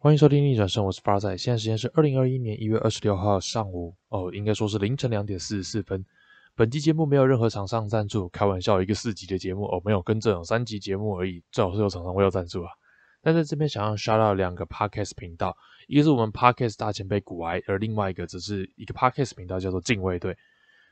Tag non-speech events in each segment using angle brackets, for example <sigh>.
欢迎收听逆转生，我是发仔。现在时间是二零二一年一月二十六号上午，哦，应该说是凌晨两点四十四分。本期节目没有任何厂商赞助，开玩笑，一个四级的节目哦，没有跟这种三级节目而已，最好是有厂商会有赞助啊。但在这边想要 shout out 两个 podcast 频道，一个是我们 podcast 大前辈古埃，而另外一个只是一个 podcast 频道叫做敬畏队。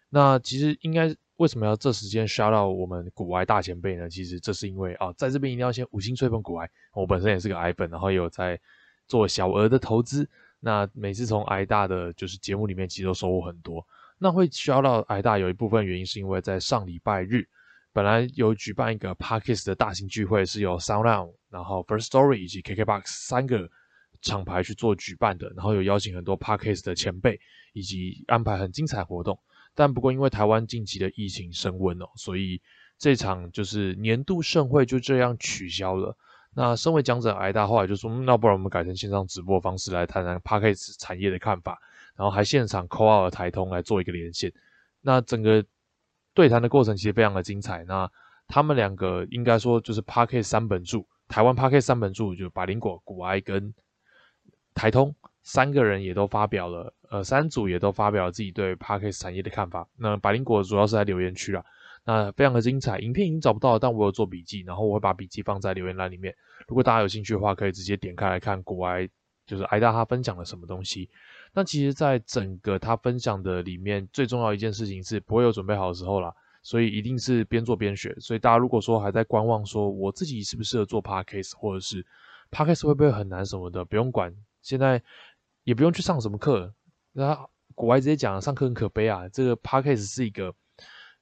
那其实应该为什么要这时间 shout out 我们古埃大前辈呢？其实这是因为啊，在这边一定要先五星吹捧古埃，我本身也是个矮粉，然后也有在。做小额的投资，那每次从挨大的就是节目里面，其实都收获很多。那会需要到挨大有一部分原因，是因为在上礼拜日，本来有举办一个 Parkes 的大型聚会，是由 SoundOn、然后 First Story 以及 KKBox 三个厂牌去做举办的，然后有邀请很多 Parkes 的前辈，以及安排很精彩活动。但不过因为台湾近期的疫情升温哦，所以这场就是年度盛会就这样取消了。那身为讲者挨大，后来就说，那不然我们改成线上直播方式来谈谈 p a c k a g e 产业的看法，然后还现场 call out 台通来做一个连线。那整个对谈的过程其实非常的精彩。那他们两个应该说就是 p a c k a g e 三本柱，台湾 p a c k a g e 三本柱就百灵果、古埃跟台通三个人也都发表了，呃，三组也都发表了自己对 p a c k a g e 产业的看法。那百灵果主要是在留言区啦。那非常的精彩，影片已经找不到，但我有做笔记，然后我会把笔记放在留言栏里面。如果大家有兴趣的话，可以直接点开来看国外，就是挨大他分享了什么东西。那其实，在整个他分享的里面，最重要一件事情是不会有准备好的时候啦，所以一定是边做边学。所以大家如果说还在观望，说我自己适不适合做 podcast，或者是 podcast 会不会很难什么的，不用管，现在也不用去上什么课。那国外直接讲，上课很可悲啊，这个 podcast 是一个。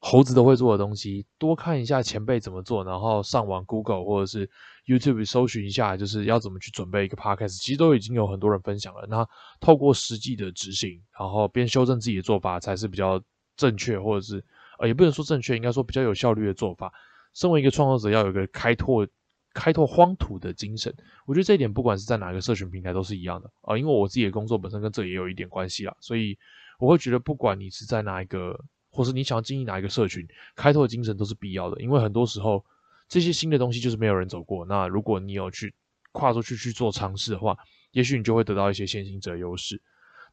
猴子都会做的东西，多看一下前辈怎么做，然后上网 Google 或者是 YouTube 搜寻一下，就是要怎么去准备一个 Podcast，其实都已经有很多人分享了。那透过实际的执行，然后边修正自己的做法，才是比较正确，或者是呃，也不能说正确，应该说比较有效率的做法。身为一个创作者，要有一个开拓开拓荒土的精神，我觉得这一点不管是在哪个社群平台都是一样的啊。因为我自己的工作本身跟这也有一点关系啦，所以我会觉得不管你是在哪一个。或是你想要经营哪一个社群，开拓精神都是必要的。因为很多时候这些新的东西就是没有人走过。那如果你有去跨出去去做尝试的话，也许你就会得到一些先行者优势。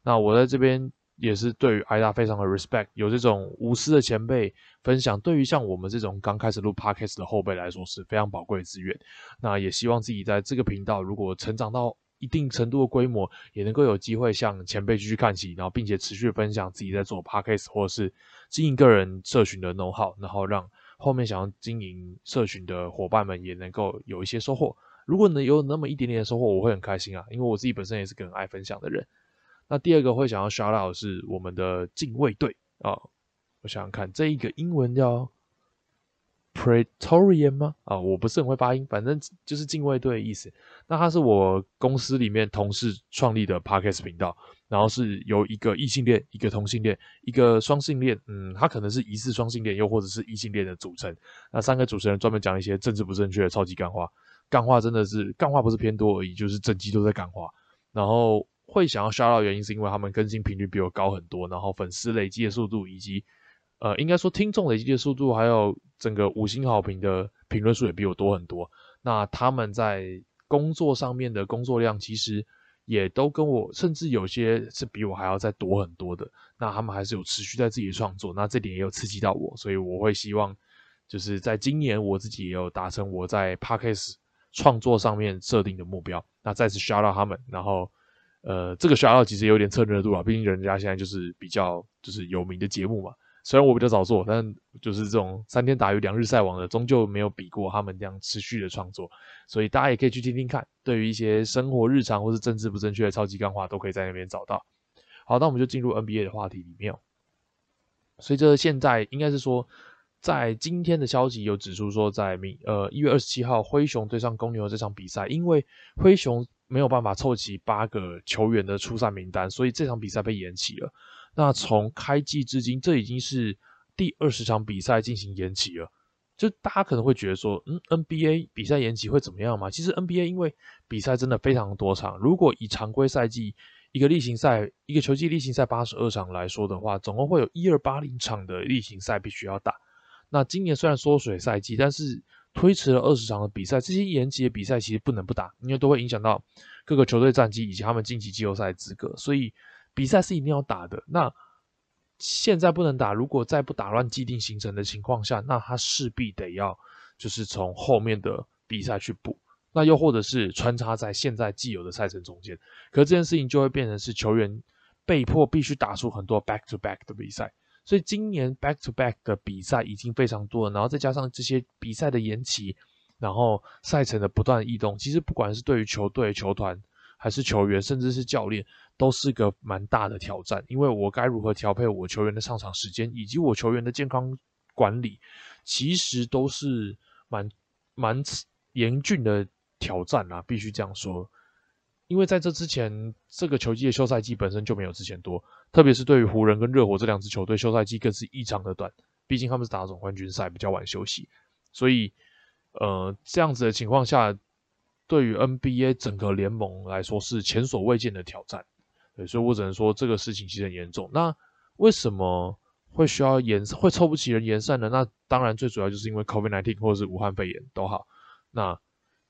那我在这边也是对于挨大非常的 respect，有这种无私的前辈分享，对于像我们这种刚开始录 podcast 的后辈来说是非常宝贵的资源。那也希望自己在这个频道如果成长到。一定程度的规模，也能够有机会向前辈继续看齐，然后并且持续分享自己在做 podcast 或者是经营个人社群的 know how，然后让后面想要经营社群的伙伴们也能够有一些收获。如果能有那么一点点的收获，我会很开心啊，因为我自己本身也是个很爱分享的人。那第二个会想要 shout out 是我们的敬畏队啊，我想想看，这一个英文叫。Praetorian 吗？啊，我不是很会发音，反正就是禁卫队的意思。那它是我公司里面同事创立的 Podcast 频道，然后是由一个异性恋、一个同性恋、一个双性恋，嗯，他可能是疑似双性恋，又或者是异性恋的组成。那三个主持人专门讲一些政治不正确的超级干话，干话真的是干话不是偏多而已，就是整集都在干话。然后会想要刷到原因，是因为他们更新频率比我高很多，然后粉丝累积的速度以及。呃，应该说听众累积的速度，还有整个五星好评的评论数也比我多很多。那他们在工作上面的工作量，其实也都跟我，甚至有些是比我还要再多很多的。那他们还是有持续在自己的创作，那这点也有刺激到我，所以我会希望，就是在今年我自己也有达成我在 Podcast 创作上面设定的目标。那再次 shout out 他们，然后呃，这个 shout out 其实有点蹭热度啊，毕竟人家现在就是比较就是有名的节目嘛。虽然我比较早做，但就是这种三天打鱼两日晒网的，终究没有比过他们这样持续的创作。所以大家也可以去听听看，对于一些生活日常或是政治不正确的超级干话，都可以在那边找到。好，那我们就进入 NBA 的话题里面。随着现在应该是说，在今天的消息有指出说，在明呃一月二十七号灰熊对上公牛这场比赛，因为灰熊没有办法凑齐八个球员的出赛名单，所以这场比赛被延期了。那从开季至今，这已经是第二十场比赛进行延期了。就大家可能会觉得说，嗯，NBA 比赛延期会怎么样吗？其实 NBA 因为比赛真的非常多场，如果以常规赛季一个例行赛一个球季例行赛八十二场来说的话，总共会有一二八零场的例行赛必须要打。那今年虽然缩水赛季，但是推迟了二十场的比赛。这些延期的比赛其实不能不打，因为都会影响到各个球队战绩以及他们晋级季后赛资格，所以比赛是一定要打的。那现在不能打，如果再不打乱既定行程的情况下，那他势必得要就是从后面的比赛去补。那又或者是穿插在现在既有的赛程中间，可这件事情就会变成是球员被迫必须打出很多 back to back 的比赛，所以今年 back to back 的比赛已经非常多了，然后再加上这些比赛的延期，然后赛程的不断异动，其实不管是对于球队、球团，还是球员，甚至是教练，都是个蛮大的挑战，因为我该如何调配我球员的上场时间，以及我球员的健康管理，其实都是蛮蛮严峻的。挑战啊，必须这样说，因为在这之前，这个球季的休赛季本身就没有之前多，特别是对于湖人跟热火这两支球队，休赛季更是异常的短。毕竟他们是打总冠军赛，比较晚休息，所以，呃，这样子的情况下，对于 NBA 整个联盟来说是前所未见的挑战。对，所以我只能说这个事情其实很严重。那为什么会需要延会凑不齐人延赛呢？那当然最主要就是因为 COVID-19 或者是武汉肺炎都好。那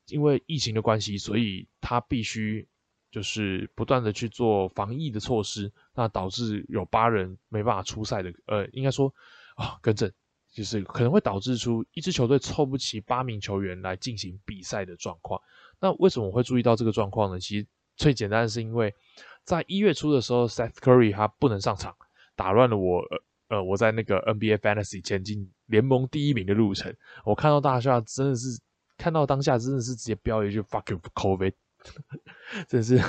因为疫情的关系，所以他必须就是不断的去做防疫的措施，那导致有八人没办法出赛的，呃，应该说啊，更正，就是可能会导致出一支球队凑不齐八名球员来进行比赛的状况。那为什么我会注意到这个状况呢？其实最简单的是因为在一月初的时候，Seth Curry 他不能上场，打乱了我呃我在那个 NBA Fantasy 前进联盟第一名的路程。我看到大厦真的是。看到当下真的是直接飙一句 “fuck you COVID”，<laughs> 真是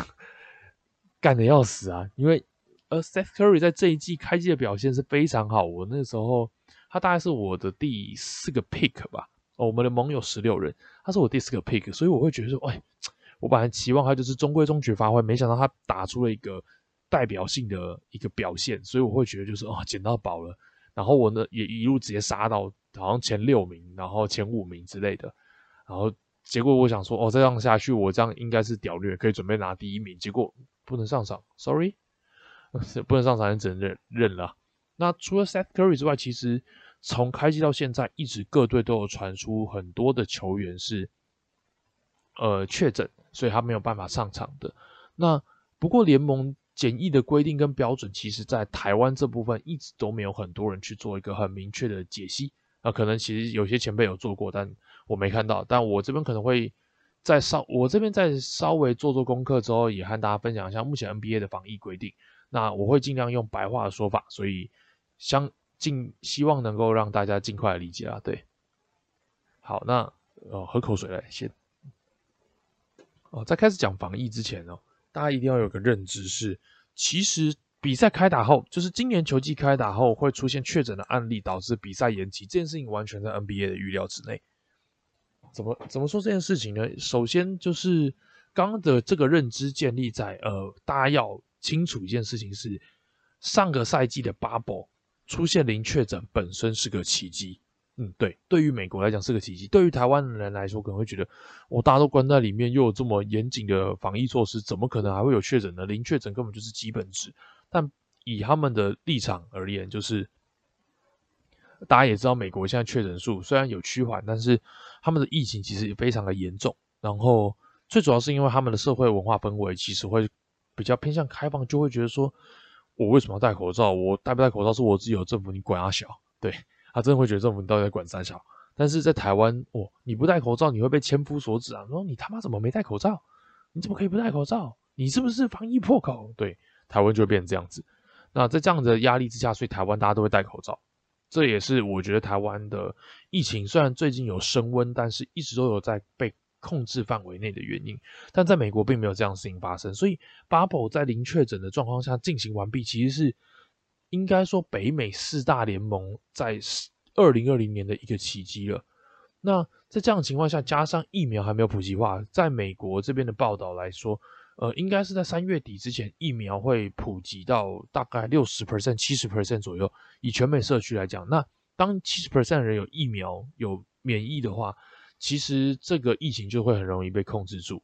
干的要死啊！因为呃，Seth Curry 在这一季开季的表现是非常好，我那时候他大概是我的第四个 pick 吧。我们的盟友十六人，他是我第四个 pick，所以我会觉得说，哎，我本来期望他就是中规中矩发挥，没想到他打出了一个代表性的一个表现，所以我会觉得就是哦，捡到宝了。然后我呢也一路直接杀到好像前六名，然后前五名之类的。然后结果我想说，哦，这样下去，我这样应该是屌虐，可以准备拿第一名。结果不能上场，sorry，<laughs> 不能上场，只能认认了。那除了 Seth Curry 之外，其实从开机到现在，一直各队都有传出很多的球员是呃确诊，所以他没有办法上场的。那不过联盟检疫的规定跟标准，其实在台湾这部分一直都没有很多人去做一个很明确的解析。啊可能其实有些前辈有做过，但我没看到。但我这边可能会再稍我这边再稍微做做功课之后，也和大家分享一下目前 NBA 的防疫规定。那我会尽量用白话的说法，所以相尽希望能够让大家尽快理解啊。对，好，那呃喝口水来先。哦，在开始讲防疫之前哦，大家一定要有个认知是，其实。比赛开打后，就是今年球季开打后会出现确诊的案例，导致比赛延期，这件事情完全在 NBA 的预料之内。怎么怎么说这件事情呢？首先就是刚刚的这个认知建立在呃，大家要清楚一件事情是，上个赛季的 Bubble 出现零确诊本身是个奇迹。嗯，对，对于美国来讲是个奇迹，对于台湾人来说可能会觉得，我大家都关在里面，又有这么严谨的防疫措施，怎么可能还会有确诊呢？零确诊根本就是基本值。但以他们的立场而言，就是大家也知道，美国现在确诊数虽然有趋缓，但是他们的疫情其实也非常的严重。然后最主要是因为他们的社会文化氛围其实会比较偏向开放，就会觉得说，我为什么要戴口罩？我戴不戴口罩是我自己有政府，你管他小？对。他真的会觉得政府到底在管三小，但是在台湾，哦，你不戴口罩，你会被千夫所指啊！说你他妈怎么没戴口罩？你怎么可以不戴口罩？你是不是防疫破口？对，台湾就会变成这样子。那在这样的压力之下，所以台湾大家都会戴口罩。这也是我觉得台湾的疫情虽然最近有升温，但是一直都有在被控制范围内的原因。但在美国并没有这样的事情发生，所以 Bubble 在零确诊的状况下进行完毕，其实是。应该说，北美四大联盟在二零二零年的一个奇迹了。那在这样情况下，加上疫苗还没有普及化，在美国这边的报道来说，呃，应该是在三月底之前，疫苗会普及到大概六十 percent、七十 percent 左右。以全美社区来讲，那当七十 percent 人有疫苗、有免疫的话，其实这个疫情就会很容易被控制住。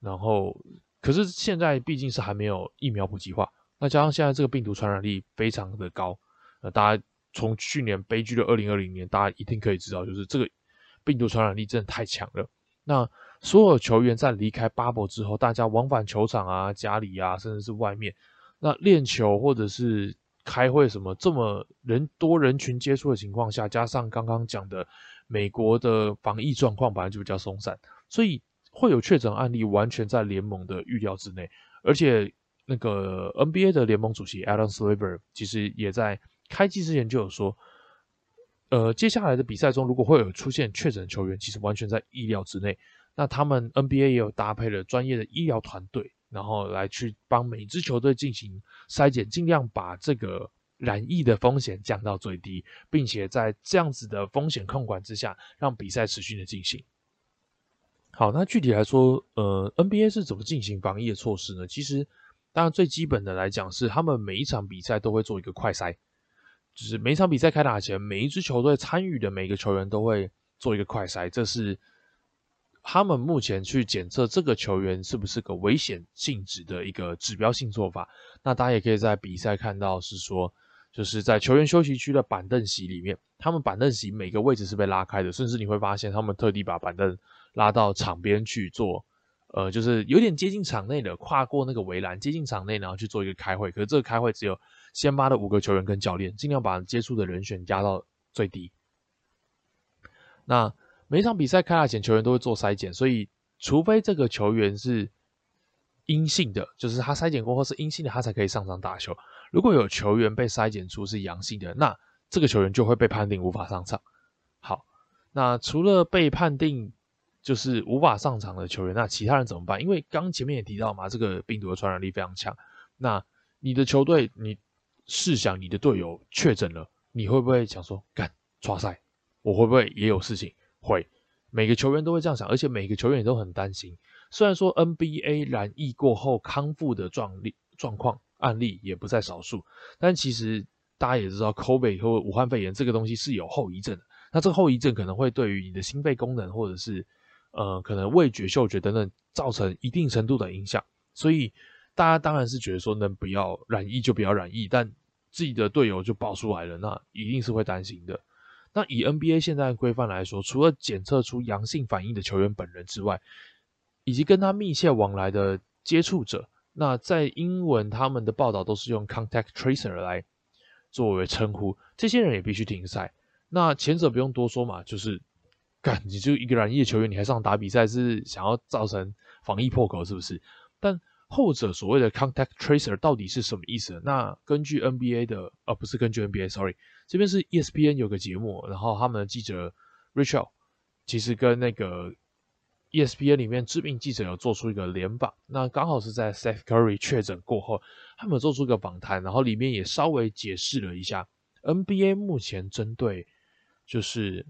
然后，可是现在毕竟是还没有疫苗普及化。那加上现在这个病毒传染力非常的高，呃，大家从去年悲剧的二零二零年，大家一定可以知道，就是这个病毒传染力真的太强了。那所有球员在离开巴博之后，大家往返球场啊、家里啊，甚至是外面，那练球或者是开会什么，这么人多人群接触的情况下，加上刚刚讲的美国的防疫状况本来就比较松散，所以会有确诊案例，完全在联盟的预料之内。而且那个 NBA 的联盟主席 Alan Silver 其实也在开机之前就有说，呃，接下来的比赛中如果会有出现确诊球员，其实完全在意料之内。那他们 NBA 也有搭配了专业的医疗团队，然后来去帮每支球队进行筛检，尽量把这个染疫的风险降到最低，并且在这样子的风险控管之下，让比赛持续的进行。好，那具体来说，呃，NBA 是怎么进行防疫的措施呢？其实，当然最基本的来讲是，他们每一场比赛都会做一个快筛，就是每一场比赛开打前，每一支球队参与的每个球员都会做一个快筛，这是。他们目前去检测这个球员是不是个危险性质的一个指标性做法。那大家也可以在比赛看到，是说就是在球员休息区的板凳席里面，他们板凳席每个位置是被拉开的，甚至你会发现他们特地把板凳拉到场边去做，呃，就是有点接近场内的，跨过那个围栏接近场内，然后去做一个开会。可是这个开会只有先发的五个球员跟教练，尽量把接触的人选压到最低。那。每场比赛开打前，球员都会做筛检，所以除非这个球员是阴性的，就是他筛检过后是阴性的，他才可以上场打球。如果有球员被筛检出是阳性的，那这个球员就会被判定无法上场。好，那除了被判定就是无法上场的球员，那其他人怎么办？因为刚前面也提到嘛，这个病毒的传染力非常强。那你的球队，你试想你的队友确诊了，你会不会想说干抓赛？我会不会也有事情？会，每个球员都会这样想，而且每个球员也都很担心。虽然说 NBA 染疫过后康复的状例状况案例也不在少数，但其实大家也知道，COVID 或武汉肺炎这个东西是有后遗症的。那这个后遗症可能会对于你的心肺功能，或者是呃可能味觉、嗅觉等等造成一定程度的影响。所以大家当然是觉得说能不要染疫就不要染疫，但自己的队友就爆出来了，那一定是会担心的。那以 NBA 现在规范来说，除了检测出阳性反应的球员本人之外，以及跟他密切往来的接触者，那在英文他们的报道都是用 contact tracer 来作为称呼，这些人也必须停赛。那前者不用多说嘛，就是干你就一个染疫球员，你还上打比赛，是想要造成防疫破口是不是？但后者所谓的 contact tracer 到底是什么意思？那根据 NBA 的，呃，不是根据 NBA，sorry，这边是 ESPN 有个节目，然后他们的记者 Richard 其实跟那个 ESPN 里面知名记者有做出一个联访，那刚好是在 Steph Curry 确诊过后，他们做出一个访谈，然后里面也稍微解释了一下 NBA 目前针对就是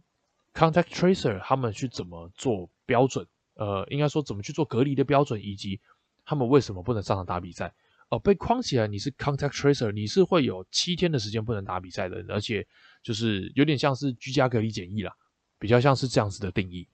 contact tracer 他们去怎么做标准，呃，应该说怎么去做隔离的标准，以及他们为什么不能上场打比赛？哦，被框起来，你是 contact tracer，你是会有七天的时间不能打比赛的，而且就是有点像是居家隔离检疫啦，比较像是这样子的定义。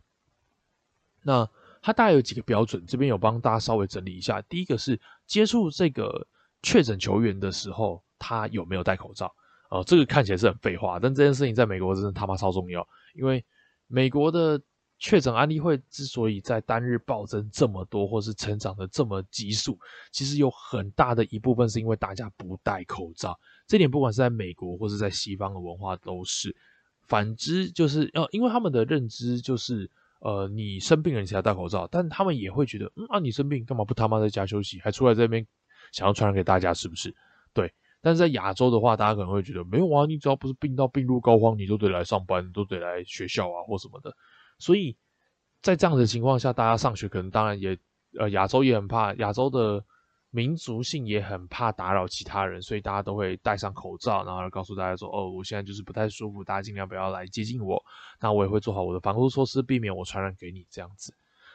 那它大概有几个标准，这边有帮大家稍微整理一下。第一个是接触这个确诊球员的时候，他有没有戴口罩？哦，这个看起来是很废话，但这件事情在美国真的他妈超重要，因为美国的。确诊案例会之所以在单日暴增这么多，或是成长的这么急速，其实有很大的一部分是因为大家不戴口罩。这点不管是在美国或是在西方的文化都是。反之，就是呃，因为他们的认知就是，呃，你生病了你才戴口罩，但他们也会觉得，嗯啊，你生病干嘛不他妈在家休息，还出来这边想要传染给大家，是不是？对。但是在亚洲的话，大家可能会觉得，没有啊，你只要不是病到病入膏肓，你都得来上班，都得来学校啊，或什么的。所以在这样的情况下，大家上学可能当然也，呃，亚洲也很怕，亚洲的民族性也很怕打扰其他人，所以大家都会戴上口罩，然后告诉大家说，哦，我现在就是不太舒服，大家尽量不要来接近我，那我也会做好我的防护措施，避免我传染给你这样子。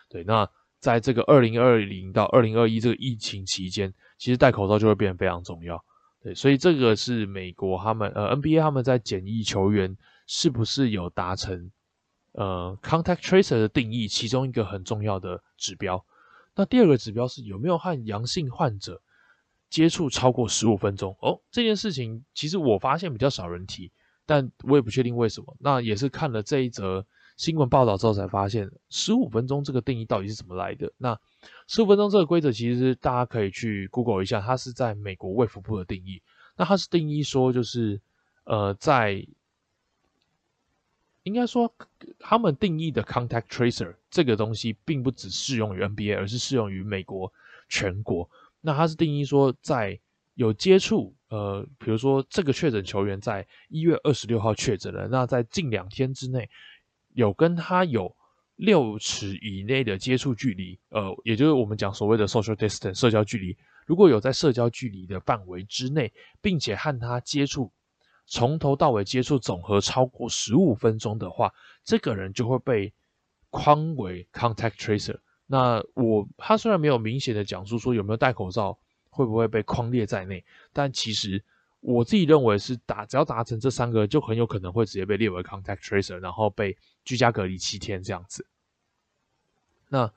对，那在这个二零二零到二零二一这个疫情期间，其实戴口罩就会变得非常重要。对，所以这个是美国他们，呃，NBA 他们在检疫球员是不是有达成。呃，contact tracer 的定义其中一个很重要的指标。那第二个指标是有没有和阳性患者接触超过十五分钟哦。这件事情其实我发现比较少人提，但我也不确定为什么。那也是看了这一则新闻报道之后才发现，十五分钟这个定义到底是怎么来的？那十五分钟这个规则，其实大家可以去 Google 一下，它是在美国卫福部的定义。那它是定义说，就是呃，在应该说他们定义的 contact tracer 这个东西，并不只适用于 NBA，而是适用于美国全国。那它是定义说，在有接触呃，比如说这个确诊球员在一月二十六号确诊了，那在近两天之内。有跟他有六尺以内的接触距离，呃，也就是我们讲所谓的 social distance 社交距离。如果有在社交距离的范围之内，并且和他接触，从头到尾接触总和超过十五分钟的话，这个人就会被框为 contact tracer。那我他虽然没有明显的讲述说有没有戴口罩会不会被框列在内，但其实。我自己认为是达，只要达成这三个，就很有可能会直接被列为 contact tracer，然后被居家隔离七天这样子。那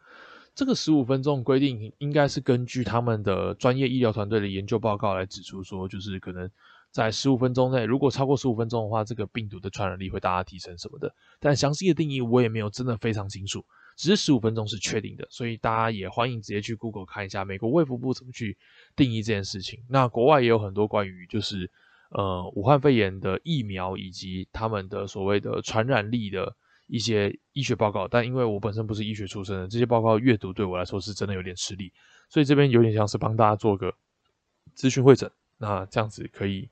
这个十五分钟规定，应该是根据他们的专业医疗团队的研究报告来指出说，就是可能在十五分钟内，如果超过十五分钟的话，这个病毒的传染力会大大提升什么的。但详细的定义我也没有真的非常清楚。只是十五分钟是确定的，所以大家也欢迎直接去 Google 看一下美国卫福部怎么去定义这件事情。那国外也有很多关于就是呃武汉肺炎的疫苗以及他们的所谓的传染力的一些医学报告，但因为我本身不是医学出身的，这些报告阅读对我来说是真的有点吃力，所以这边有点像是帮大家做个资讯会诊。那这样子可以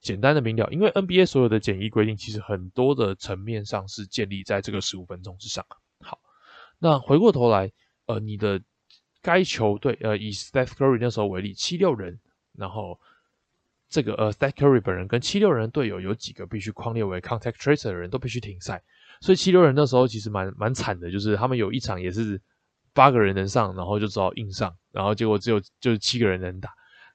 简单的明了，因为 NBA 所有的检疫规定其实很多的层面上是建立在这个十五分钟之上。好那回过头来，呃，你的该球队，呃，以 Steph Curry 那时候为例，七六人，然后这个呃 Steph Curry 本人跟七六人队友有几个必须框列为 contact tracer 的人都必须停赛，所以七六人那时候其实蛮蛮惨的，就是他们有一场也是八个人能上，然后就只好硬上，然后结果只有就是七个人能打。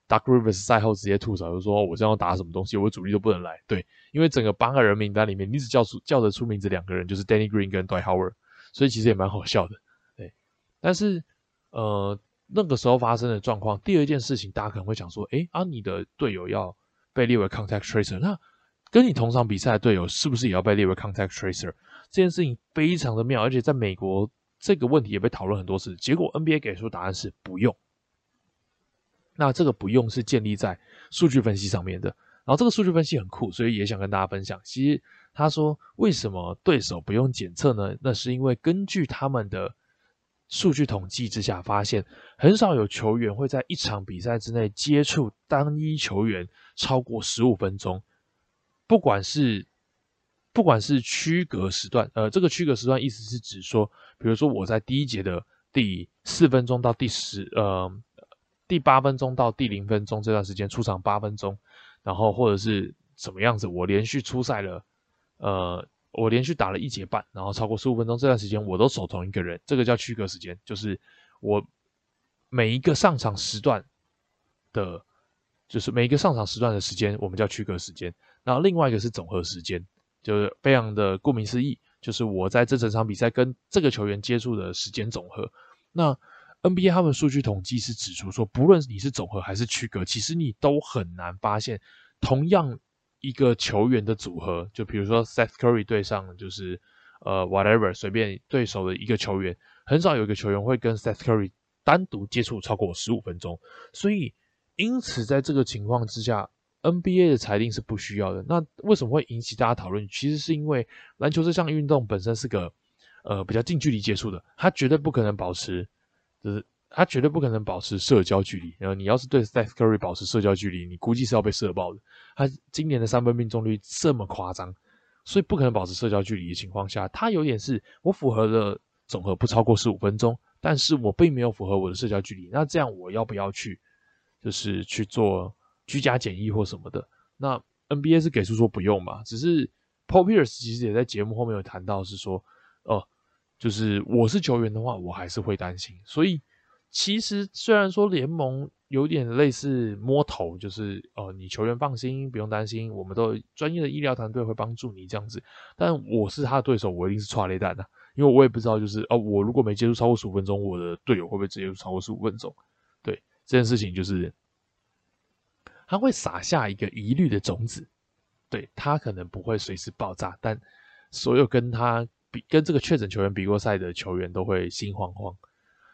Dark Rivers 赛后直接吐槽，就说我这样打什么东西，我主力都不能来。对，因为整个八个人名单里面，你只叫出叫得出名字两个人，就是 Danny Green 跟 Dwight Howard。所以其实也蛮好笑的，对。但是，呃，那个时候发生的状况，第二件事情，大家可能会想说，哎，啊，你的队友要被列为 contact tracer，那跟你同场比赛的队友是不是也要被列为 contact tracer？这件事情非常的妙，而且在美国这个问题也被讨论很多次，结果 NBA 给出答案是不用。那这个不用是建立在数据分析上面的，然后这个数据分析很酷，所以也想跟大家分享。其实。他说：“为什么对手不用检测呢？那是因为根据他们的数据统计之下，发现很少有球员会在一场比赛之内接触单一球员超过十五分钟。不管是不管是区隔时段，呃，这个区隔时段意思是指说，比如说我在第一节的第四分钟到第十，呃，第八分钟到第零分钟这段时间出场八分钟，然后或者是什么样子，我连续出赛了。”呃，我连续打了一节半，然后超过十五分钟这段时间，我都守同一个人，这个叫区隔时间，就是我每一个上场时段的，就是每一个上场时段的时间，我们叫区隔时间。然后另外一个是总和时间，就是非常的顾名思义，就是我在这整场比赛跟这个球员接触的时间总和。那 NBA 他们数据统计是指出说，不论你是总和还是区隔，其实你都很难发现同样。一个球员的组合，就比如说 Seth Curry 对上就是呃 whatever 随便对手的一个球员，很少有一个球员会跟 Seth Curry 单独接触超过十五分钟，所以因此在这个情况之下，NBA 的裁定是不需要的。那为什么会引起大家讨论？其实是因为篮球这项运动本身是个呃比较近距离接触的，它绝对不可能保持就是。他绝对不可能保持社交距离。然后你要是对 Steph Curry 保持社交距离，你估计是要被射爆的。他今年的三分命中率这么夸张，所以不可能保持社交距离的情况下，他有点是我符合的总和不超过十五分钟，但是我并没有符合我的社交距离。那这样我要不要去，就是去做居家检疫或什么的？那 NBA 是给出说不用嘛？只是 Paul Pierce 其实也在节目后面有谈到，是说哦，就是我是球员的话，我还是会担心，所以。其实虽然说联盟有点类似摸头，就是哦，你球员放心，不用担心，我们都专业的医疗团队会帮助你这样子。但我是他的对手，我一定是踹雷弹的，因为我也不知道，就是哦，我如果没接触超过十五分钟，我的队友会不会直接超过十五分钟？对这件事情，就是他会撒下一个疑虑的种子，对他可能不会随时爆炸，但所有跟他比跟这个确诊球员比过赛的球员都会心慌慌。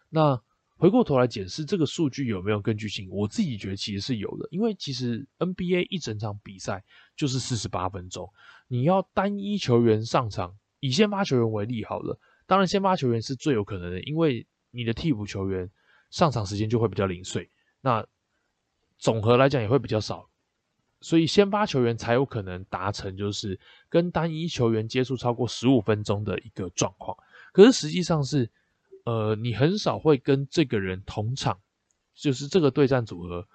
那回过头来检视这个数据有没有根据性，我自己觉得其实是有的，因为其实 NBA 一整场比赛就是四十八分钟，你要单一球员上场，以先发球员为例好了，当然先发球员是最有可能的，因为你的替补球员上场时间就会比较零碎，那总和来讲也会比较少，所以先发球员才有可能达成就是跟单一球员接触超过十五分钟的一个状况，可是实际上是。呃，你很少会跟这个人同场，就是这个对战组合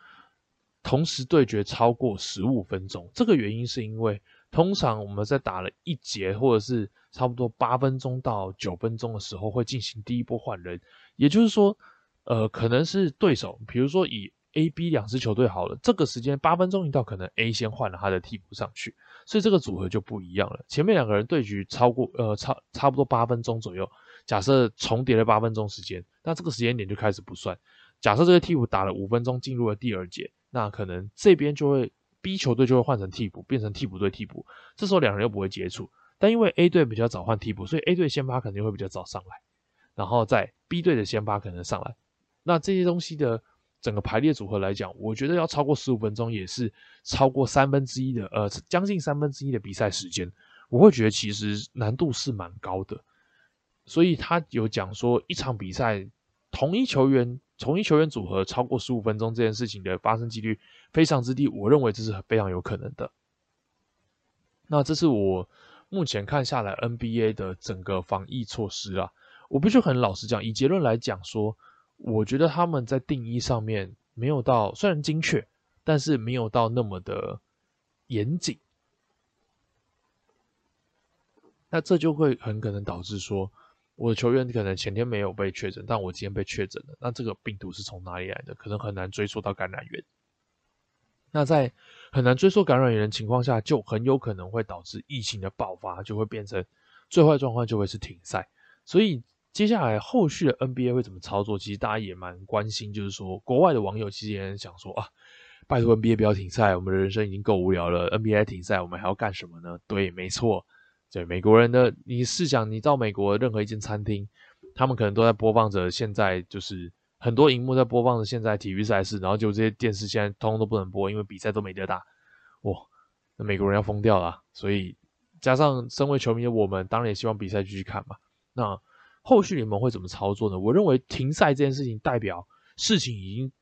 同时对决超过十五分钟。这个原因是因为通常我们在打了一节或者是差不多八分钟到九分钟的时候，会进行第一波换人。也就是说，呃，可能是对手，比如说以 A、B 两支球队好了，这个时间八分钟一到，可能 A 先换了他的替补上去，所以这个组合就不一样了。前面两个人对局超过呃差差不多八分钟左右。假设重叠了八分钟时间，那这个时间点就开始不算。假设这个替补打了五分钟，进入了第二节，那可能这边就会 B 球队就会换成替补，变成替补对替补。这时候两人又不会接触，但因为 A 队比较早换替补，所以 A 队先发肯定会比较早上来，然后在 B 队的先发可能上来。那这些东西的整个排列组合来讲，我觉得要超过十五分钟，也是超过三分之一的，呃，将近三分之一的比赛时间。我会觉得其实难度是蛮高的。所以他有讲说，一场比赛同一球员、同一球员组合超过十五分钟这件事情的发生几率非常之低。我认为这是非常有可能的。那这是我目前看下来 NBA 的整个防疫措施啊，我必须很老实讲，以结论来讲说，我觉得他们在定义上面没有到，虽然精确，但是没有到那么的严谨。那这就会很可能导致说。我的球员可能前天没有被确诊，但我今天被确诊了。那这个病毒是从哪里来的？可能很难追溯到感染源。那在很难追溯感染源的情况下，就很有可能会导致疫情的爆发，就会变成最坏状况就会是停赛。所以接下来后续的 NBA 会怎么操作？其实大家也蛮关心，就是说国外的网友其实也想说啊，拜托 NBA 不要停赛，我们的人生已经够无聊了，NBA 停赛我们还要干什么呢？对，没错。对美国人的，你试想，你到美国任何一间餐厅，他们可能都在播放着现在就是很多荧幕在播放着现在体育赛事，然后就这些电视现在通通都不能播，因为比赛都没得打，哇，那美国人要疯掉了。所以加上身为球迷的我们，当然也希望比赛继续看嘛。那后续联盟会怎么操作呢？我认为停赛这件事情代表事情已经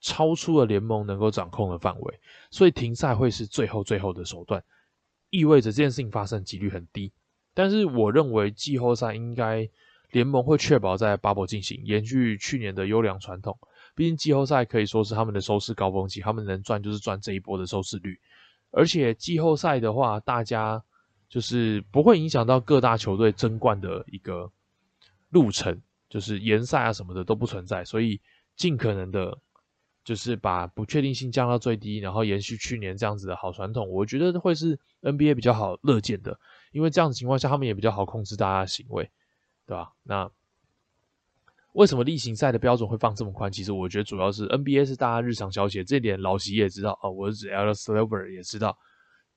超出了联盟能够掌控的范围，所以停赛会是最后最后的手段。意味着这件事情发生几率很低，但是我认为季后赛应该联盟会确保在巴博进行，延续去年的优良传统。毕竟季后赛可以说是他们的收视高峰期，他们能赚就是赚这一波的收视率。而且季后赛的话，大家就是不会影响到各大球队争冠的一个路程，就是延赛啊什么的都不存在，所以尽可能的。就是把不确定性降到最低，然后延续去年这样子的好传统，我觉得会是 NBA 比较好乐见的，因为这样的情况下，他们也比较好控制大家的行为，对吧？那为什么例行赛的标准会放这么宽？其实我觉得主要是 NBA 是大家日常消遣，这点老席也知道啊，我是指 L Silver 也知道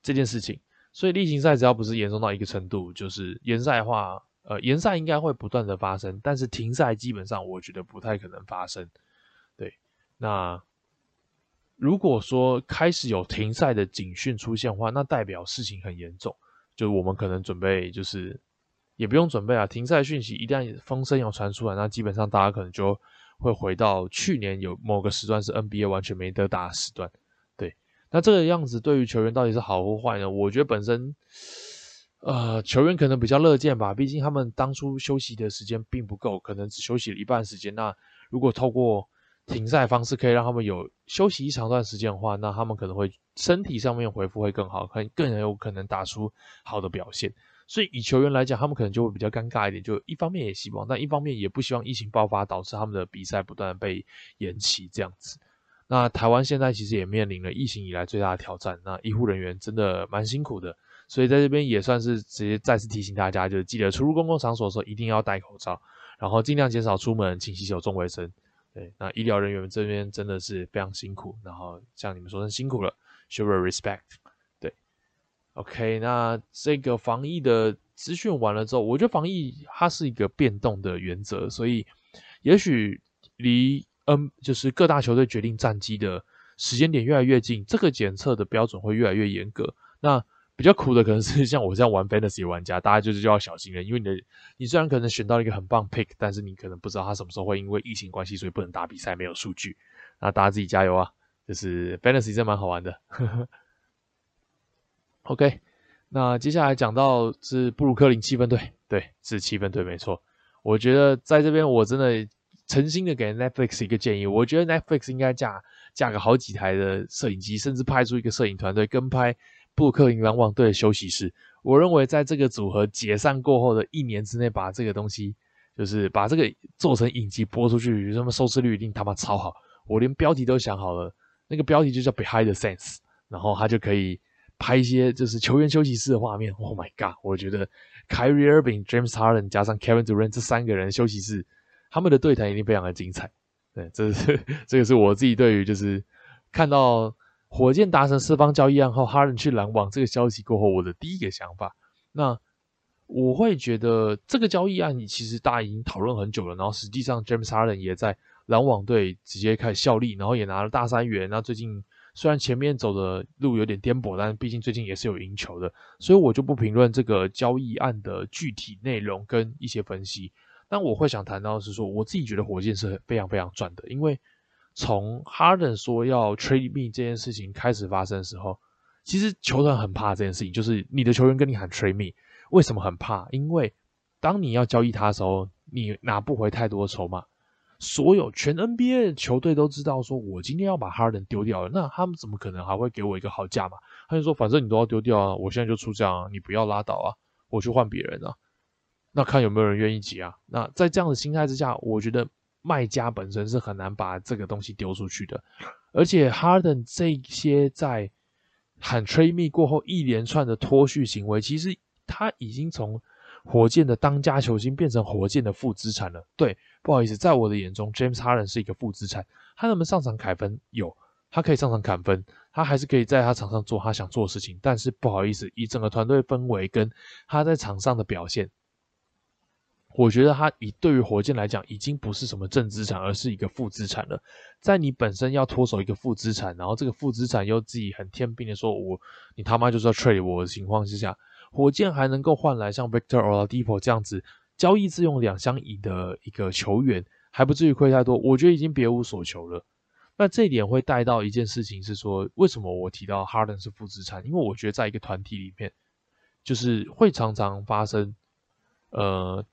这件事情，所以例行赛只要不是严重到一个程度，就是延赛的话，呃，延赛应该会不断的发生，但是停赛基本上我觉得不太可能发生。对那如果说开始有停赛的警讯出现的话，那代表事情很严重，就我们可能准备就是也不用准备啊，停赛讯息一旦风声有传出来，那基本上大家可能就会回到去年有某个时段是 NBA 完全没得打时段。对，那这个样子对于球员到底是好或坏呢？我觉得本身呃球员可能比较乐见吧，毕竟他们当初休息的时间并不够，可能只休息了一半时间。那如果透过停赛方式可以让他们有休息一长段时间的话，那他们可能会身体上面回复会更好，很更有可能打出好的表现。所以以球员来讲，他们可能就会比较尴尬一点，就一方面也希望，但一方面也不希望疫情爆发导致他们的比赛不断被延期这样子。那台湾现在其实也面临了疫情以来最大的挑战，那医护人员真的蛮辛苦的，所以在这边也算是直接再次提醒大家，就是记得出入公共场所的时候一定要戴口罩，然后尽量减少出门，勤洗手、重卫生。对，那医疗人员这边真的是非常辛苦，然后像你们说声，辛苦了，show respect。对，OK，那这个防疫的资讯完了之后，我觉得防疫它是一个变动的原则，所以也许离嗯就是各大球队决定战机的时间点越来越近，这个检测的标准会越来越严格。那比较苦的可能是像我这样玩 fantasy 玩家，大家就是就要小心了，因为你的你虽然可能选到了一个很棒 pick，但是你可能不知道他什么时候会因为疫情关系，所以不能打比赛，没有数据。那大家自己加油啊！就是 fantasy 真蛮好玩的。<laughs> OK，那接下来讲到是布鲁克林七分队，对，是七分队没错。我觉得在这边我真的诚心的给 Netflix 一个建议，我觉得 Netflix 应该架架个好几台的摄影机，甚至派出一个摄影团队跟拍。布克林篮网队的休息室，我认为在这个组合解散过后的一年之内，把这个东西就是把这个做成影集播出去，什么收视率一定他妈超好。我连标题都想好了，那个标题就叫 Behind the Scenes，然后他就可以拍一些就是球员休息室的画面。Oh my god！我觉得 Kyrie Irving、James Harden 加上 Kevin Durant 这三个人休息室，他们的对谈一定非常的精彩。对，这是 <laughs> 这个是我自己对于就是看到。火箭达成四方交易案后，哈伦去篮网这个消息过后，我的第一个想法，那我会觉得这个交易案其实大家已经讨论很久了。然后实际上，James Harden 也在篮网队直接开始效力，然后也拿了大三元。那最近虽然前面走的路有点颠簸，但毕竟最近也是有赢球的，所以我就不评论这个交易案的具体内容跟一些分析。但我会想谈到是说，我自己觉得火箭是非常非常赚的，因为。从 Harden 说要 trade me 这件事情开始发生的时候，其实球团很怕这件事情，就是你的球员跟你喊 trade me，为什么很怕？因为当你要交易他的时候，你拿不回太多筹码。所有全 NBA 的球队都知道，说我今天要把 Harden 丢掉了，那他们怎么可能还会给我一个好价嘛？他就说，反正你都要丢掉啊，我现在就出价，你不要拉倒啊，我去换别人啊。那看有没有人愿意接啊？那在这样的心态之下，我觉得。卖家本身是很难把这个东西丢出去的，而且 Harden 这些在喊 Trade Me 过后一连串的脱序行为，其实他已经从火箭的当家球星变成火箭的负资产了。对，不好意思，在我的眼中，James Harden 是一个负资产。他能不能上场砍分？有，他可以上场砍分，他还是可以在他场上做他想做的事情。但是不好意思，以整个团队氛围跟他在场上的表现。我觉得他以对于火箭来讲，已经不是什么正资产，而是一个负资产了。在你本身要脱手一个负资产，然后这个负资产又自己很天兵的说，我你他妈就是要 trade 我的情况之下，火箭还能够换来像 Victor Oladipo 这样子交易自用两相宜的一个球员，还不至于亏太多。我觉得已经别无所求了。那这一点会带到一件事情是说，为什么我提到 Harden 是负资产？因为我觉得在一个团体里面，就是会常常发生，呃。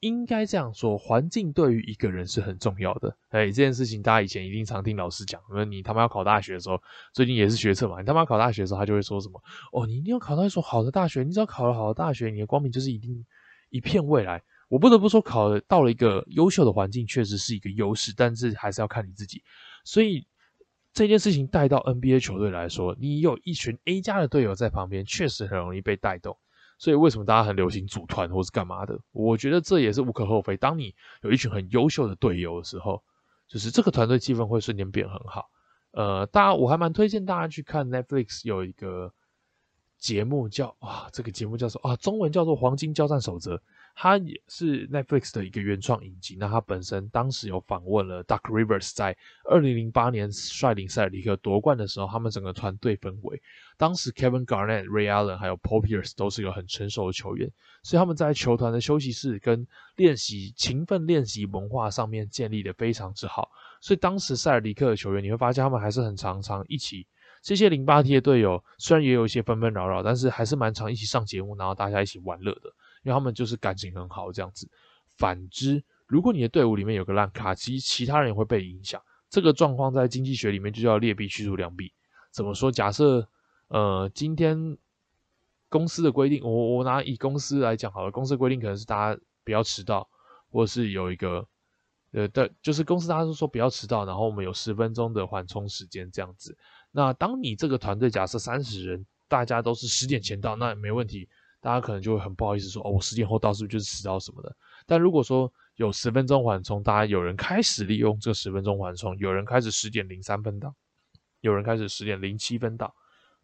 应该这样说，环境对于一个人是很重要的。哎，这件事情大家以前一定常听老师讲。说你他妈要考大学的时候，最近也是学测嘛，你他妈考大学的时候，他就会说什么：哦，你一定要考到一所好的大学，你只要考了好的大学，你的光明就是一定一片未来。我不得不说，考到了一个优秀的环境，确实是一个优势，但是还是要看你自己。所以这件事情带到 NBA 球队来说，你有一群 A 加的队友在旁边，确实很容易被带动。所以为什么大家很流行组团或是干嘛的？我觉得这也是无可厚非。当你有一群很优秀的队友的时候，就是这个团队气氛会瞬间变很好。呃，大家我还蛮推荐大家去看 Netflix 有一个节目叫啊，这个节目叫做啊，中文叫做《黄金交战守则》。它也是 Netflix 的一个原创影集。那它本身当时有访问了 Duck Rivers，在二零零八年率领塞尔迪克夺冠的时候，他们整个团队氛围。当时 Kevin Garnett、Ray Allen 还有 Paul Pierce 都是一个很成熟的球员，所以他们在球团的休息室跟练习勤奋练习文化上面建立的非常之好。所以当时塞尔迪克的球员，你会发现他们还是很常常一起。这些零八 T 的队友虽然也有一些纷纷扰扰，但是还是蛮常一起上节目，然后大家一起玩乐的。因为他们就是感情很好这样子。反之，如果你的队伍里面有个烂卡，其实其他人也会被影响。这个状况在经济学里面就叫劣币驱逐良币。怎么说？假设呃，今天公司的规定，我我拿以公司来讲好了，公司规定可能是大家不要迟到，或是有一个呃的，就是公司大家都说不要迟到，然后我们有十分钟的缓冲时间这样子。那当你这个团队假设三十人，大家都是十点前到，那没问题。大家可能就会很不好意思说哦，我十点后到是不是就是迟到什么的？但如果说有十分钟缓冲，大家有人开始利用这十分钟缓冲，有人开始十点零三分到，有人开始十点零七分到，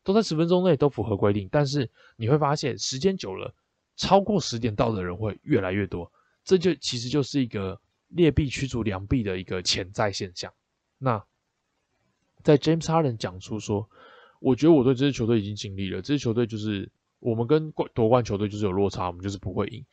都在十分钟内都符合规定。但是你会发现时间久了，超过十点到的人会越来越多，这就其实就是一个劣币驱逐良币的一个潜在现象。那在 James Harden 讲出说，我觉得我对这支球队已经尽力了，这支球队就是我们跟冠夺冠球队就是有落差，我们就是不会赢。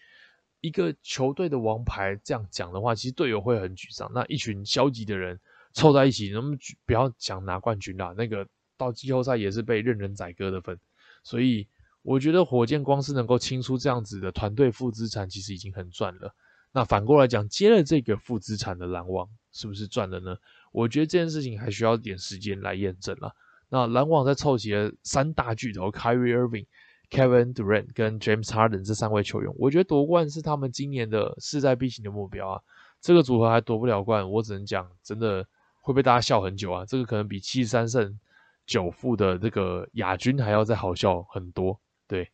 一个球队的王牌这样讲的话，其实队友会很沮丧。那一群消极的人凑在一起，能不能不要想拿冠军啦？那个到季后赛也是被任人宰割的份。所以我觉得火箭光是能够清出这样子的团队负资产，其实已经很赚了。那反过来讲，接了这个负资产的篮网，是不是赚了呢？我觉得这件事情还需要点时间来验证了。那篮网在凑齐了三大巨头，Kyrie Irving。Kevin Durant 跟 James Harden 这三位球员，我觉得夺冠是他们今年的势在必行的目标啊。这个组合还夺不了冠，我只能讲，真的会被大家笑很久啊。这个可能比七十三胜九负的这个亚军还要再好笑很多。对，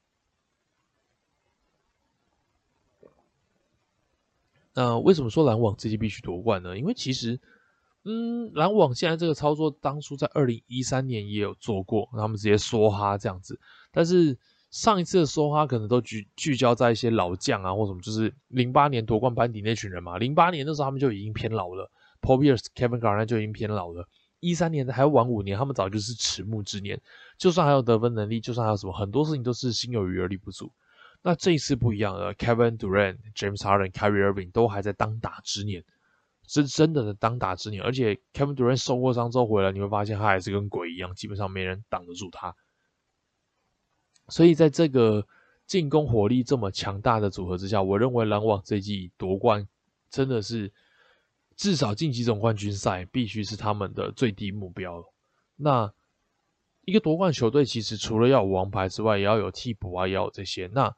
那为什么说篮网这季必须夺冠呢？因为其实，嗯，篮网现在这个操作，当初在二零一三年也有做过，他们直接梭哈这样子，但是。上一次的说话可能都聚聚焦在一些老将啊，或什么，就是零八年夺冠班底那群人嘛。零八年那时候他们就已经偏老了，Paul Pierce、Kevin Garnett 就已经偏老了。一三年的还要晚五年，他们早就是迟暮之年。就算还有得分能力，就算还有什么，很多事情都是心有余而力不足。那这一次不一样了，Kevin Durant、James Harden、Kyrie Irving 都还在当打之年，是真的的当打之年。而且 Kevin Durant 受过伤之后回来，你会发现他还是跟鬼一样，基本上没人挡得住他。所以在这个进攻火力这么强大的组合之下，我认为篮网这季夺冠真的是至少晋级总冠军赛必须是他们的最低目标。那一个夺冠球队其实除了要有王牌之外，也要有替补啊，也要有这些。那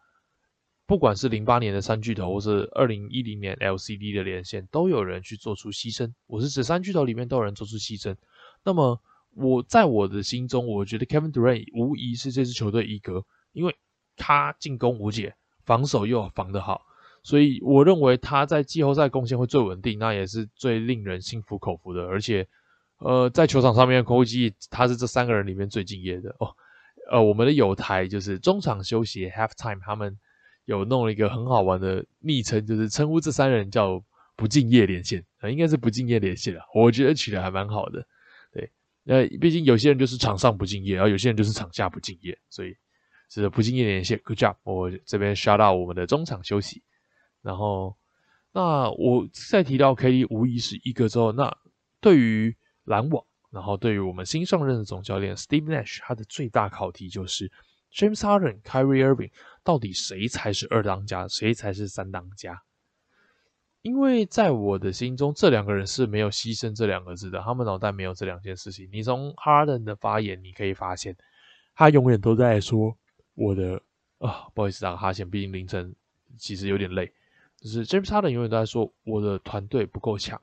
不管是零八年的三巨头，或是二零一零年 LCD 的连线，都有人去做出牺牲。我是指三巨头里面都有人做出牺牲。那么。我在我的心中，我觉得 Kevin Durant 无疑是这支球队一哥，因为他进攻无解，防守又防得好，所以我认为他在季后赛贡献会最稳定，那也是最令人心服口服的。而且，呃，在球场上面，估计他是这三个人里面最敬业的哦。呃，我们的有台就是中场休息 （half time），他们有弄了一个很好玩的昵称，就是称呼这三人叫“不敬业连线”，啊，应该是“不敬业连线”啊，我觉得取得还蛮好的。呃，毕竟有些人就是场上不敬业，然后有些人就是场下不敬业，所以是不敬业连线。Good job！我这边 shout out 我们的中场休息。然后，那我再提到 KD 无疑是一个之后，那对于篮网，然后对于我们新上任的总教练 Steve Nash，他的最大考题就是 James Harden、Kyrie Irving 到底谁才是二当家，谁才是三当家？因为在我的心中，这两个人是没有牺牲这两个字的，他们脑袋没有这两件事情。你从哈登的发言，你可以发现，他永远都在说我的啊，不好意思打个哈欠，毕竟凌晨其实有点累。就是 James Harden 永远都在说我的团队不够强，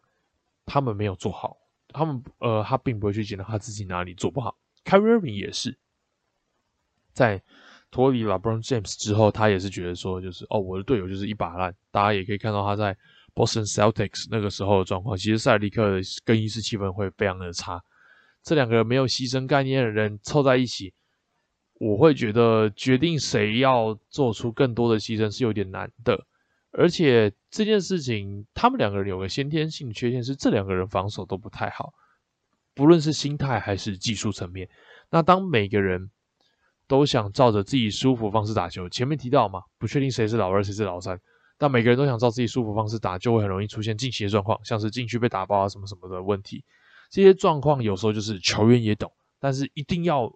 他们没有做好，他们呃，他并不会去检讨他自己哪里做不好。Kyrie Irving 也是在脱离 LeBron James 之后，他也是觉得说，就是哦，我的队友就是一把烂。大家也可以看到他在。Boston Celtics 那个时候的状况，其实塞尔迪克更衣室气氛会非常的差。这两个人没有牺牲概念的人凑在一起，我会觉得决定谁要做出更多的牺牲是有点难的。而且这件事情，他们两个人有个先天性缺陷是，这两个人防守都不太好，不论是心态还是技术层面。那当每个人都想照着自己舒服方式打球，前面提到嘛，不确定谁是老二，谁是老三。但每个人都想照自己舒服方式打，就会很容易出现近期的状况，像是禁区被打爆啊什么什么的问题。这些状况有时候就是球员也懂，但是一定要，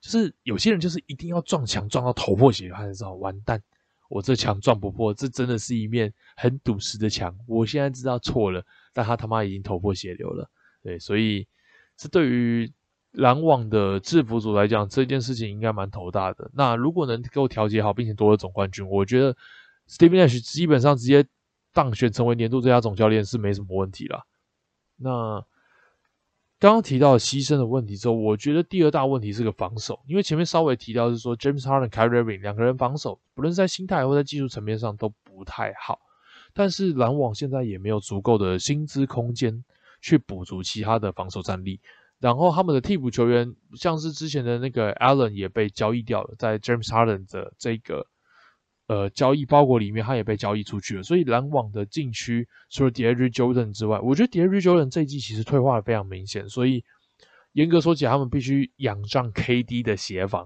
就是有些人就是一定要撞墙撞到头破血流，他才知道完蛋，我这墙撞不破，这真的是一面很笃实的墙。我现在知道错了，但他他妈已经头破血流了。对，所以这对于篮网的制服组来讲，这件事情应该蛮头大的。那如果能够调节好，并且夺得总冠军，我觉得。Steve Nash 基本上直接当选成为年度最佳总教练是没什么问题了。那刚刚提到牺牲的问题之后，我觉得第二大问题是个防守，因为前面稍微提到是说 James Harden、Kyrie i r v i n 两个人防守，不论是在心态或在技术层面上都不太好。但是篮网现在也没有足够的薪资空间去补足其他的防守战力。然后他们的替补球员，像是之前的那个 Allen 也被交易掉了，在 James Harden 的这个。呃交易包裹里面，他也被交易出去了。所以篮网的禁区除了 d e r r y Jordan 之外，我觉得 d e r r y Jordan 这一季其实退化的非常明显。所以严格说起来，他们必须仰仗 KD 的协防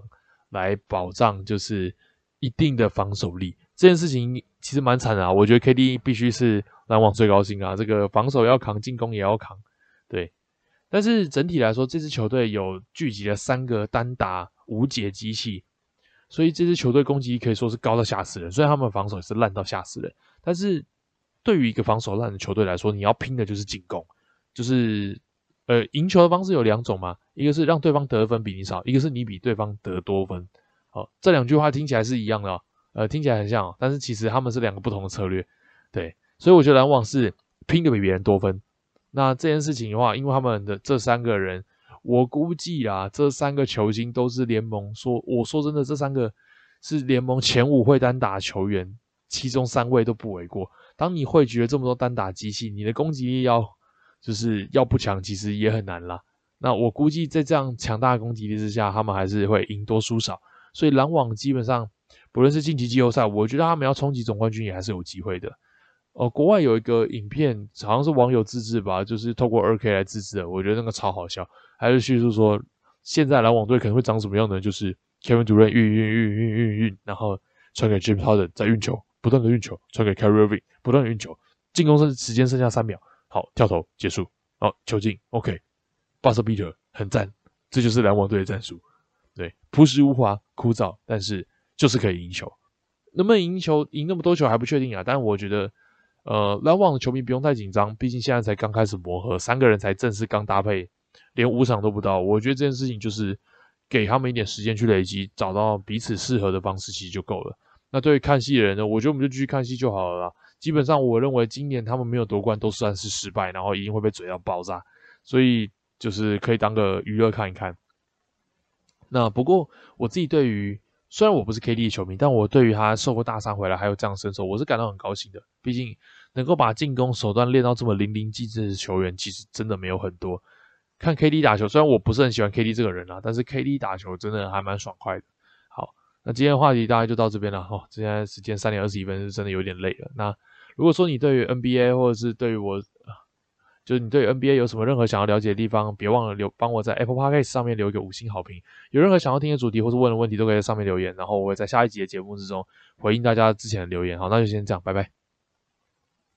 来保障，就是一定的防守力。这件事情其实蛮惨的啊！我觉得 KD 必须是篮网最高薪啊，这个防守要扛，进攻也要扛，对。但是整体来说，这支球队有聚集了三个单打无解机器，所以这支球队攻击力可以说是高到吓死人。虽然他们防守也是烂到吓死人，但是对于一个防守烂的球队来说，你要拼的就是进攻，就是呃赢球的方式有两种嘛，一个是让对方得分比你少，一个是你比对方得多分。好，这两句话听起来是一样的。呃，听起来很像，但是其实他们是两个不同的策略，对，所以我觉得篮网是拼的比别人多分。那这件事情的话，因为他们的这三个人，我估计啊，这三个球星都是联盟说，我说真的，这三个是联盟前五会单打球员，其中三位都不为过。当你汇聚了这么多单打机器，你的攻击力要就是要不强，其实也很难啦。那我估计在这样强大的攻击力之下，他们还是会赢多输少。所以篮网基本上。不论是晋级季后赛，我觉得他们要冲击总冠军也还是有机会的。哦，国外有一个影片，好像是网友自制吧，就是透过二 K 来自制的，我觉得那个超好笑。还是叙述说，现在篮网队可能会长什么样呢？就是 Kevin Durant 运运运运运运，然后传给 James Harden 再运球，不断的运球，传给 Kyrie Irving 不断的运球，进攻剩时间剩下三秒，好跳投结束，好球进，OK，巴塞比特很赞，这就是篮网队的战术。对，朴实无华，枯燥，但是。就是可以赢球，能不能赢球赢那么多球还不确定啊。但我觉得，呃，篮网的球迷不用太紧张，毕竟现在才刚开始磨合，三个人才正式刚搭配，连五场都不到。我觉得这件事情就是给他们一点时间去累积，找到彼此适合的方式，其实就够了。那对于看戏的人呢，我觉得我们就继续看戏就好了啦。基本上，我认为今年他们没有夺冠都算是失败，然后一定会被嘴到爆炸，所以就是可以当个娱乐看一看。那不过我自己对于。虽然我不是 KD 的球迷，但我对于他受过大伤回来还有这样身手，我是感到很高兴的。毕竟能够把进攻手段练到这么淋漓尽致的球员，其实真的没有很多。看 KD 打球，虽然我不是很喜欢 KD 这个人啊，但是 KD 打球真的还蛮爽快的。好，那今天的话题大概就到这边了哈。现在时间三点二十一分，是真的有点累了。那如果说你对于 NBA 或者是对于我，就是你对 NBA 有什么任何想要了解的地方，别忘了留帮我在 Apple Podcast 上面留一个五星好评。有任何想要听的主题或是问的问题，都可以在上面留言，然后我会在下一集的节目之中回应大家之前的留言。好，那就先这样，拜拜。